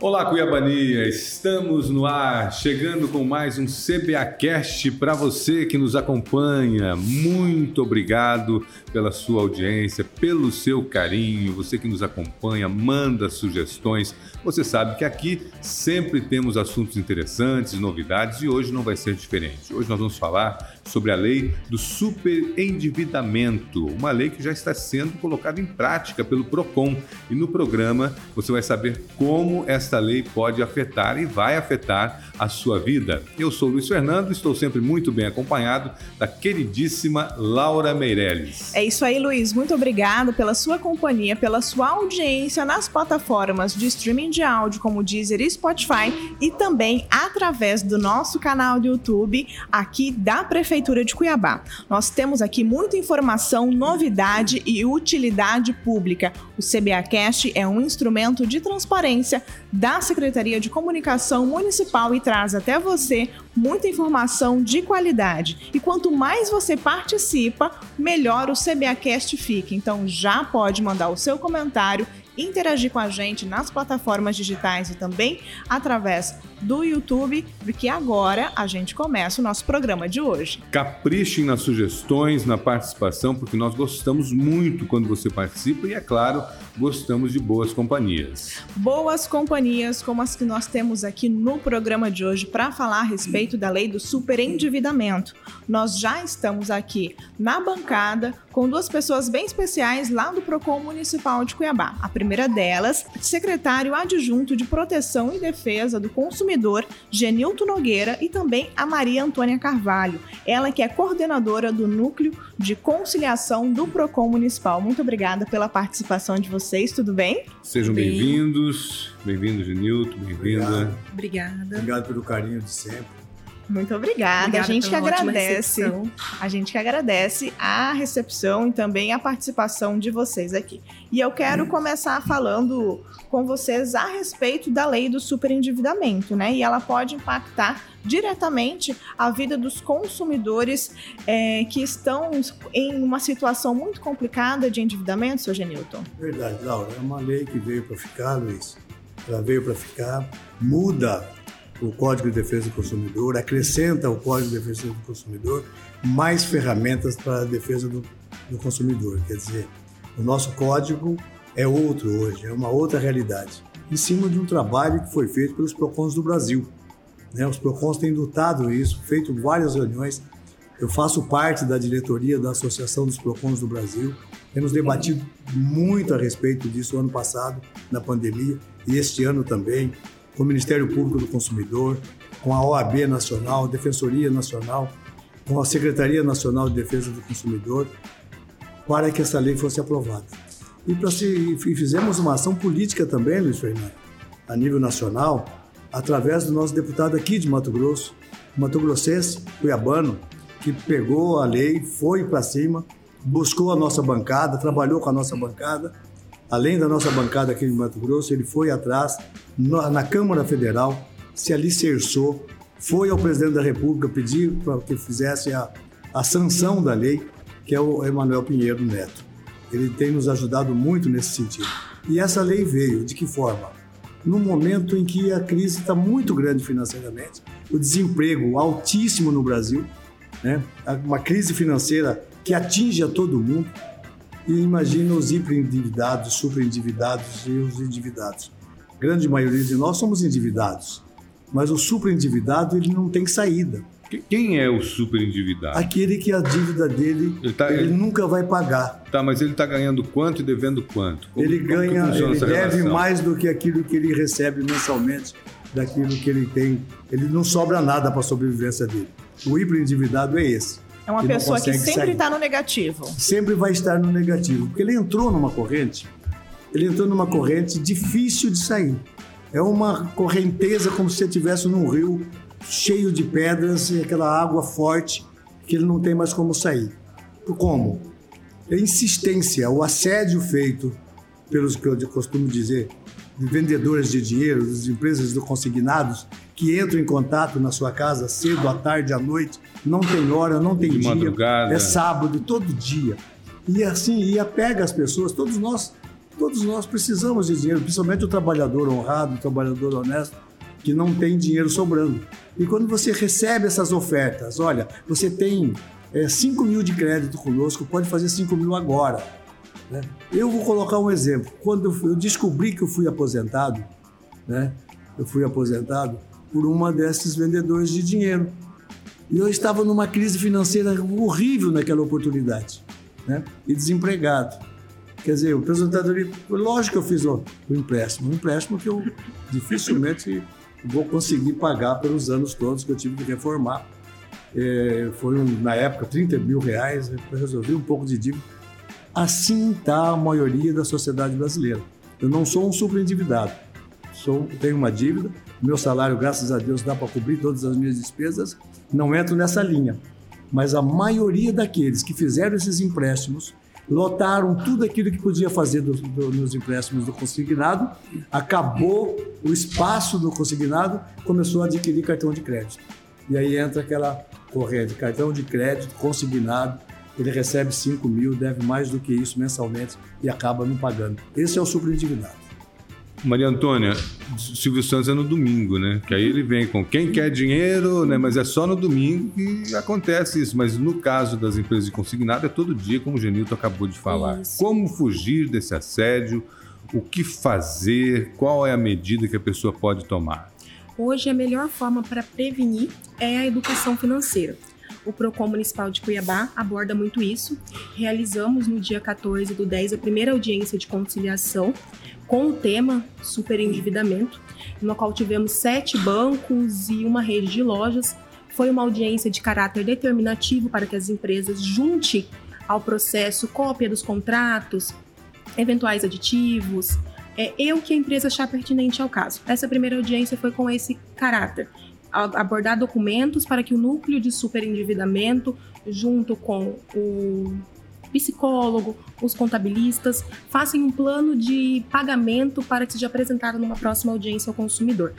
Olá, Cuiabania! Estamos no ar, chegando com mais um CBAcast para você que nos acompanha. Muito obrigado pela sua audiência, pelo seu carinho, você que nos acompanha, manda sugestões. Você sabe que aqui sempre temos assuntos interessantes, novidades e hoje não vai ser diferente. Hoje nós vamos falar sobre a lei do superendividamento, uma lei que já está sendo colocada em prática pelo Procon. E no programa você vai saber como esta lei pode afetar e vai afetar a sua vida. Eu sou Luiz Fernando, estou sempre muito bem acompanhado da queridíssima Laura Meirelles. É isso aí, Luiz. Muito obrigado pela sua companhia, pela sua audiência nas plataformas de streaming de áudio como Deezer e Spotify e também através do nosso canal do YouTube aqui da Prefeitura de Cuiabá. Nós temos aqui muita informação, novidade e utilidade pública. O CBAcast é um instrumento de transparência da Secretaria de Comunicação Municipal e traz até você muita informação de qualidade. E quanto mais você participa, melhor o CBAcast fica. Então já pode mandar o seu comentário interagir com a gente nas plataformas digitais e também através do YouTube, porque agora a gente começa o nosso programa de hoje. Caprichem nas sugestões, na participação, porque nós gostamos muito quando você participa e, é claro, gostamos de boas companhias. Boas companhias como as que nós temos aqui no programa de hoje para falar a respeito da lei do superendividamento. Nós já estamos aqui na bancada com duas pessoas bem especiais lá do Procon Municipal de Cuiabá. A primeira delas, secretário adjunto de Proteção e Defesa do Consumidor, Genilton Nogueira, e também a Maria Antônia Carvalho, ela que é coordenadora do Núcleo de Conciliação do Procon Municipal. Muito obrigada pela participação de vocês, tudo bem? Sejam bem-vindos, bem-vindo, Genilton, bem-vinda. Obrigada. Obrigado pelo carinho de sempre. Muito obrigada. obrigada a gente que agradece. A gente que agradece a recepção e também a participação de vocês aqui. E eu quero começar falando com vocês a respeito da lei do superendividamento, né? E ela pode impactar diretamente a vida dos consumidores é, que estão em uma situação muito complicada de endividamento, seu Genilton. Verdade, Laura. É uma lei que veio para ficar, Luiz. Ela veio para ficar, muda o Código de Defesa do Consumidor, acrescenta o Código de Defesa do Consumidor mais ferramentas para a defesa do, do consumidor. Quer dizer, o nosso código é outro hoje, é uma outra realidade, em cima de um trabalho que foi feito pelos PROCONs do Brasil. Né? Os PROCONs têm lutado isso, feito várias reuniões. Eu faço parte da diretoria da Associação dos PROCONs do Brasil. Temos debatido muito a respeito disso ano passado, na pandemia, e este ano também com o Ministério Público do Consumidor, com a OAB Nacional, Defensoria Nacional, com a Secretaria Nacional de Defesa do Consumidor, para que essa lei fosse aprovada. E, se, e fizemos uma ação política também, Luiz Fernando, a nível nacional, através do nosso deputado aqui de Mato Grosso, Mato Grossense, Cuiabano, que pegou a lei, foi para cima, buscou a nossa bancada, trabalhou com a nossa bancada além da nossa bancada aqui de Mato Grosso, ele foi atrás na Câmara Federal, se alicerçou, foi ao presidente da República pedir para que fizesse a, a sanção da lei, que é o Emanuel Pinheiro Neto. Ele tem nos ajudado muito nesse sentido. E essa lei veio de que forma? No momento em que a crise está muito grande financeiramente, o desemprego altíssimo no Brasil, né? uma crise financeira que atinge a todo mundo, e imagina os hiperendividados, superendividados e os endividados. A grande maioria de nós somos endividados, mas o superendividado ele não tem saída. Quem é o superendividado? Aquele que a dívida dele ele, tá, ele, ele nunca vai pagar. Tá, mas ele está ganhando quanto e devendo quanto? Como, ele ganha, ele deve relação? mais do que aquilo que ele recebe mensalmente, daquilo que ele tem. Ele não sobra nada para a sobrevivência dele. O hiperendividado é esse. É uma pessoa que sempre está no negativo. Sempre vai estar no negativo, porque ele entrou numa corrente, ele entrou numa corrente difícil de sair. É uma correnteza como se você estivesse num rio cheio de pedras e aquela água forte que ele não tem mais como sair. Como? A insistência, o assédio feito pelos que eu costumo dizer, de vendedores de dinheiro, das empresas de consignados, que entram em contato na sua casa cedo, à tarde, à noite, não tem hora, não tem de dia, madrugada. é sábado, todo dia. E assim, ia pega as pessoas, todos nós Todos nós precisamos de dinheiro, principalmente o trabalhador honrado, o trabalhador honesto, que não tem dinheiro sobrando. E quando você recebe essas ofertas, olha, você tem é, 5 mil de crédito conosco, pode fazer 5 mil agora. Né? Eu vou colocar um exemplo. Quando eu descobri que eu fui aposentado, né? eu fui aposentado por uma desses vendedores de dinheiro. E eu estava numa crise financeira horrível naquela oportunidade, né? e desempregado. Quer dizer, o aposentadoria, lógico que eu fiz o, o empréstimo, um empréstimo que eu dificilmente vou conseguir pagar pelos anos todos que eu tive que reformar. É, foi, um, na época, 30 mil reais, eu resolvi um pouco de dívida. Assim está a maioria da sociedade brasileira. Eu não sou um super endividado, sou, tenho uma dívida, meu salário, graças a Deus, dá para cobrir todas as minhas despesas, não entro nessa linha. Mas a maioria daqueles que fizeram esses empréstimos lotaram tudo aquilo que podia fazer do, do, nos empréstimos do consignado, acabou o espaço do consignado, começou a adquirir cartão de crédito. E aí entra aquela corrente, cartão de crédito consignado, ele recebe 5 mil, deve mais do que isso mensalmente e acaba não pagando. Esse é o superendividado. Maria Antônia, Silvio Santos é no domingo, né? Que aí ele vem com quem quer dinheiro, né? Mas é só no domingo que acontece isso. Mas no caso das empresas de consignado é todo dia, como o Genilton acabou de falar. Isso. Como fugir desse assédio? O que fazer? Qual é a medida que a pessoa pode tomar? Hoje a melhor forma para prevenir é a educação financeira. O PROCON Municipal de Cuiabá aborda muito isso. Realizamos no dia 14 do 10 a primeira audiência de conciliação com o tema superendividamento, no qual tivemos sete bancos e uma rede de lojas. Foi uma audiência de caráter determinativo para que as empresas junte ao processo cópia dos contratos, eventuais aditivos, é, e o que a empresa achar pertinente ao caso. Essa primeira audiência foi com esse caráter, abordar documentos para que o núcleo de superendividamento, junto com o psicólogo, os contabilistas, façam um plano de pagamento para que seja apresentado numa próxima audiência ao consumidor.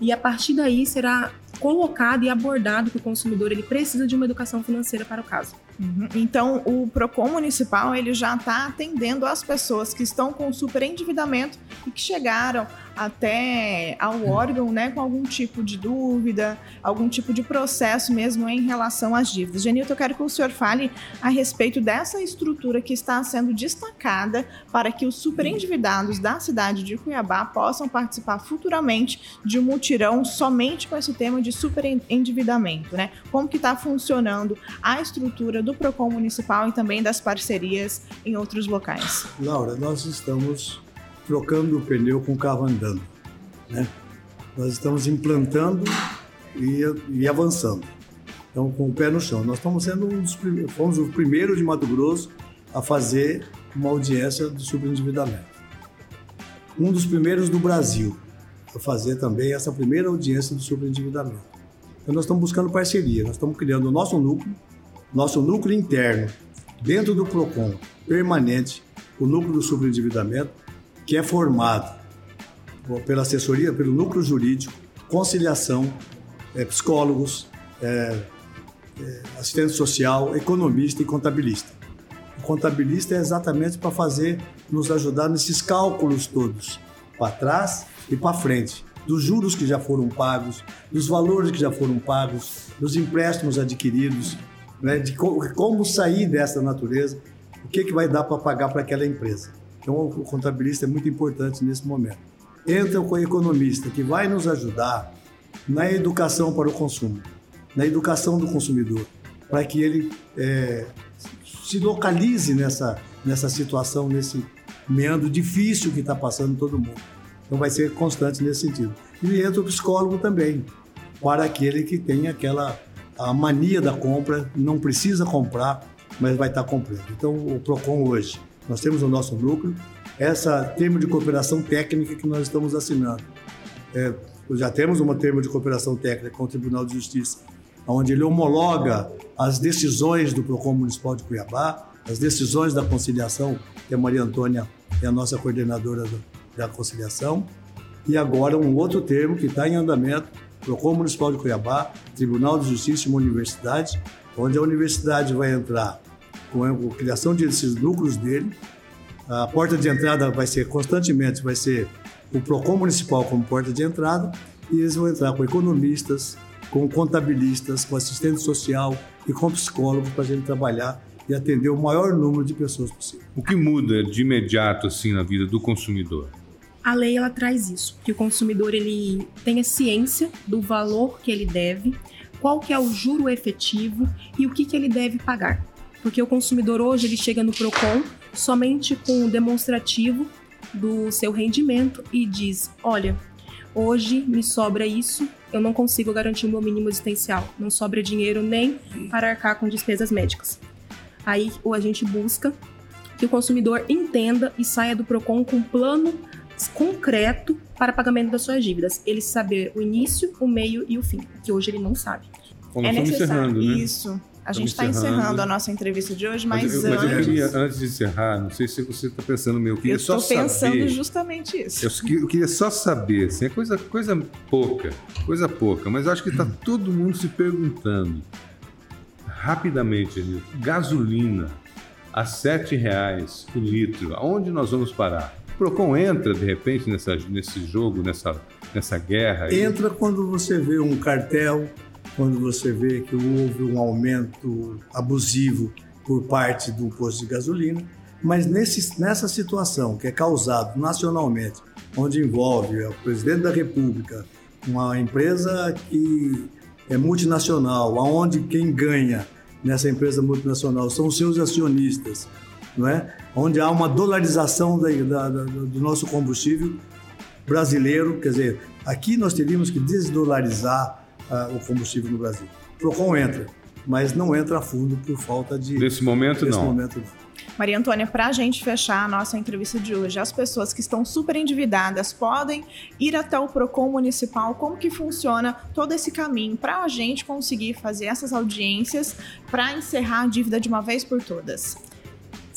E a partir daí será colocado e abordado que o consumidor ele precisa de uma educação financeira para o caso. Uhum. Então, o Procon municipal ele já está atendendo as pessoas que estão com superendividamento e que chegaram até ao órgão, né, com algum tipo de dúvida, algum tipo de processo mesmo em relação às dívidas. Genilton, eu quero que o senhor fale a respeito dessa estrutura que está sendo destacada para que os superendividados da cidade de Cuiabá possam participar futuramente de um mutirão somente com esse tema de superendividamento, né? Como que está funcionando a estrutura do Procon municipal e também das parcerias em outros locais? Laura, nós estamos trocando o pneu com o carro andando. Né? Nós estamos implantando e, e, avançando. Então, com o pé no chão. Nós estamos sendo um dos primeiros, fomos o primeiro de Mato Grosso a fazer uma audiência do superendividamento. Um dos primeiros do Brasil a fazer também essa primeira audiência do superendividamento. Então, nós estamos buscando parceria, nós estamos criando o nosso núcleo, nosso núcleo interno, dentro do PROCON, permanente, o núcleo do superendividamento, que é formado pela assessoria, pelo núcleo jurídico, conciliação, é, psicólogos, é, é, assistente social, economista e contabilista. O contabilista é exatamente para fazer, nos ajudar nesses cálculos todos, para trás e para frente, dos juros que já foram pagos, dos valores que já foram pagos, dos empréstimos adquiridos, né, de como sair dessa natureza, o que, que vai dar para pagar para aquela empresa. Então, o contabilista é muito importante nesse momento. Entra o economista, que vai nos ajudar na educação para o consumo, na educação do consumidor, para que ele é, se localize nessa, nessa situação, nesse meandro difícil que está passando todo mundo. Então, vai ser constante nesse sentido. E entra o psicólogo também, para aquele que tem aquela a mania da compra, não precisa comprar, mas vai estar comprando. Então, o PROCON hoje nós temos o nosso núcleo, essa termo de cooperação técnica que nós estamos assinando. É, já temos uma termo de cooperação técnica com o Tribunal de Justiça, onde ele homologa as decisões do PROCON Municipal de Cuiabá, as decisões da conciliação, que a Maria Antônia é a nossa coordenadora da conciliação, e agora um outro termo que está em andamento, PROCON Municipal de Cuiabá, Tribunal de Justiça e uma universidade, onde a universidade vai entrar com a criação desses núcleos dele, A porta de entrada vai ser constantemente, vai ser o PROCON municipal como porta de entrada e eles vão entrar com economistas, com contabilistas, com assistente social e com psicólogos para a gente trabalhar e atender o maior número de pessoas possível. O que muda de imediato assim na vida do consumidor? A lei ela traz isso, que o consumidor ele tenha ciência do valor que ele deve, qual que é o juro efetivo e o que, que ele deve pagar. Porque o consumidor hoje ele chega no Procon somente com o demonstrativo do seu rendimento e diz: olha, hoje me sobra isso, eu não consigo garantir o meu mínimo existencial, não sobra dinheiro nem para arcar com despesas médicas. Aí o agente busca que o consumidor entenda e saia do Procon com um plano concreto para pagamento das suas dívidas. Ele saber o início, o meio e o fim, que hoje ele não sabe. É necessário né? isso. A gente está encerrando. a nossa entrevista de hoje, mas, mas, antes... mas eu queria, antes de encerrar, não sei se você está pensando meu, eu queria eu só saber... Eu estou pensando justamente isso. Eu, eu, queria só saber, assim, é coisa, coisa pouca, coisa pouca, mas eu acho que está todo mundo se perguntando, rapidamente, gasolina a R$ reais o litro, aonde nós vamos parar? O Procon entra, de repente, nessa, nesse jogo, nessa, nessa guerra? Entra quando você vê um cartel quando você vê que houve um aumento abusivo por parte do posto de gasolina, mas nesse, nessa situação que é causado nacionalmente, onde envolve o presidente da República, uma empresa que é multinacional, aonde quem ganha nessa empresa multinacional são os seus acionistas, não é? Onde há uma dolarização da, da, da, do nosso combustível brasileiro, quer dizer, aqui nós teríamos que desdolarizar uh, o combustível no Brasil. O PROCON entra, mas não entra a fundo por falta de. Nesse momento, nesse não. Momento, não. Maria Antônia, para a gente fechar a nossa entrevista de hoje, as pessoas que estão super endividadas podem ir até o PROCON municipal? Como que funciona todo esse caminho para a gente conseguir fazer essas audiências para encerrar a dívida de uma vez por todas?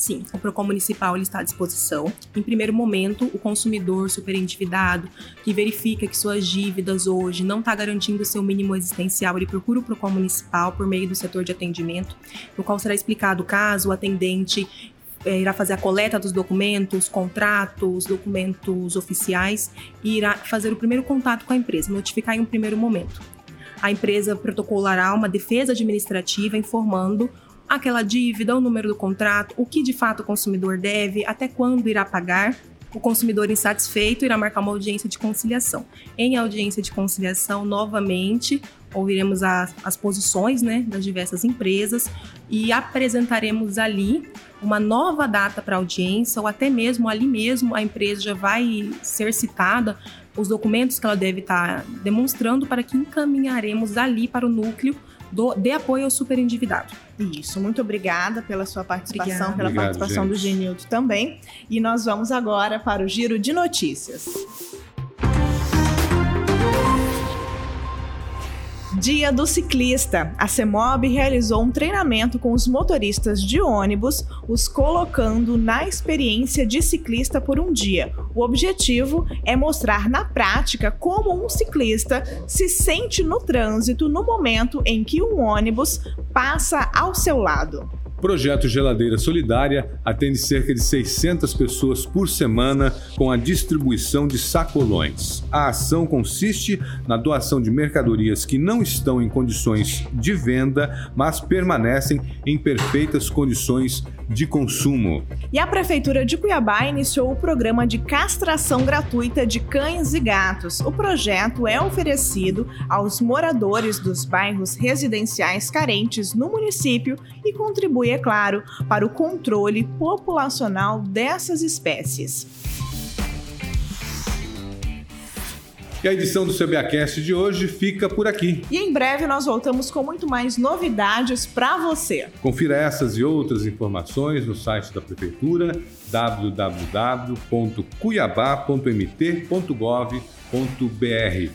Sim, o PROCON municipal está à disposição. Em primeiro momento, o consumidor superendividado, que verifica que suas dívidas hoje não está garantindo seu mínimo existencial, ele procura o PROCON municipal por meio do setor de atendimento, no qual será explicado o caso, o atendente é, irá fazer a coleta dos documentos, contratos, documentos oficiais e irá fazer o primeiro contato com a empresa, notificar em um primeiro momento. A empresa protocolará uma defesa administrativa informando aquela dívida, o número do contrato, o que de fato o consumidor deve, até quando irá pagar. O consumidor insatisfeito irá marcar uma audiência de conciliação. Em audiência de conciliação, novamente, ouviremos as, as posições né, das diversas empresas e apresentaremos ali uma nova data para audiência, ou até mesmo ali mesmo a empresa já vai ser citada, os documentos que ela deve estar demonstrando para que encaminharemos ali para o núcleo do, de apoio ao superendividado. Isso, muito obrigada pela sua participação, Obrigada. pela Obrigado, participação gente. do Genildo também. E nós vamos agora para o giro de notícias. Dia do Ciclista. A CEMOB realizou um treinamento com os motoristas de ônibus, os colocando na experiência de ciclista por um dia. O objetivo é mostrar na prática como um ciclista se sente no trânsito no momento em que um ônibus passa ao seu lado. Projeto Geladeira Solidária atende cerca de 600 pessoas por semana com a distribuição de sacolões. A ação consiste na doação de mercadorias que não estão em condições de venda, mas permanecem em perfeitas condições de consumo. E a Prefeitura de Cuiabá iniciou o programa de castração gratuita de cães e gatos. O projeto é oferecido aos moradores dos bairros residenciais carentes no município e contribui, é claro, para o controle populacional dessas espécies. E a edição do CBAcast de hoje fica por aqui. E em breve nós voltamos com muito mais novidades para você. Confira essas e outras informações no site da Prefeitura www.cuiabá.mt.gov.br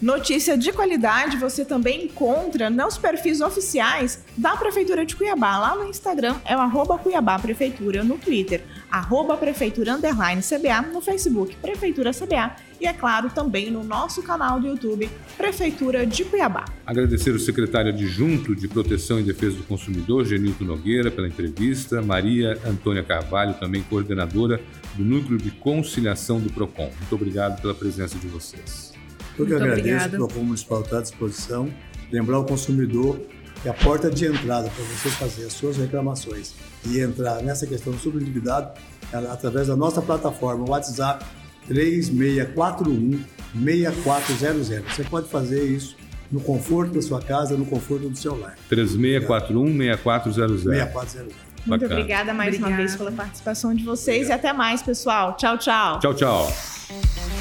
Notícia de qualidade você também encontra nos perfis oficiais da Prefeitura de Cuiabá. Lá no Instagram é o arroba Cuiabá Prefeitura, no Twitter, arroba Prefeitura Underline CBA, no Facebook Prefeitura CBA e, é claro, também no nosso canal do YouTube Prefeitura de Cuiabá. Agradecer o secretário adjunto de Proteção e Defesa do Consumidor, Genilton Nogueira, pela entrevista, Maria Antônia Carvalho, também coordenadora do Núcleo de Conciliação do PROCON. Muito obrigado pela presença de vocês. Eu que agradeço, o PROCON Municipal está à disposição. Lembrar o consumidor que a porta de entrada para você fazer as suas reclamações e entrar nessa questão do superendividado é através da nossa plataforma WhatsApp 3641 6400. Você pode fazer isso no conforto da sua casa, no conforto do seu lar. 3641 6400. 6400. Muito Bacana. obrigada mais obrigada. uma vez pela participação de vocês Obrigado. e até mais, pessoal. Tchau, tchau. Tchau, tchau.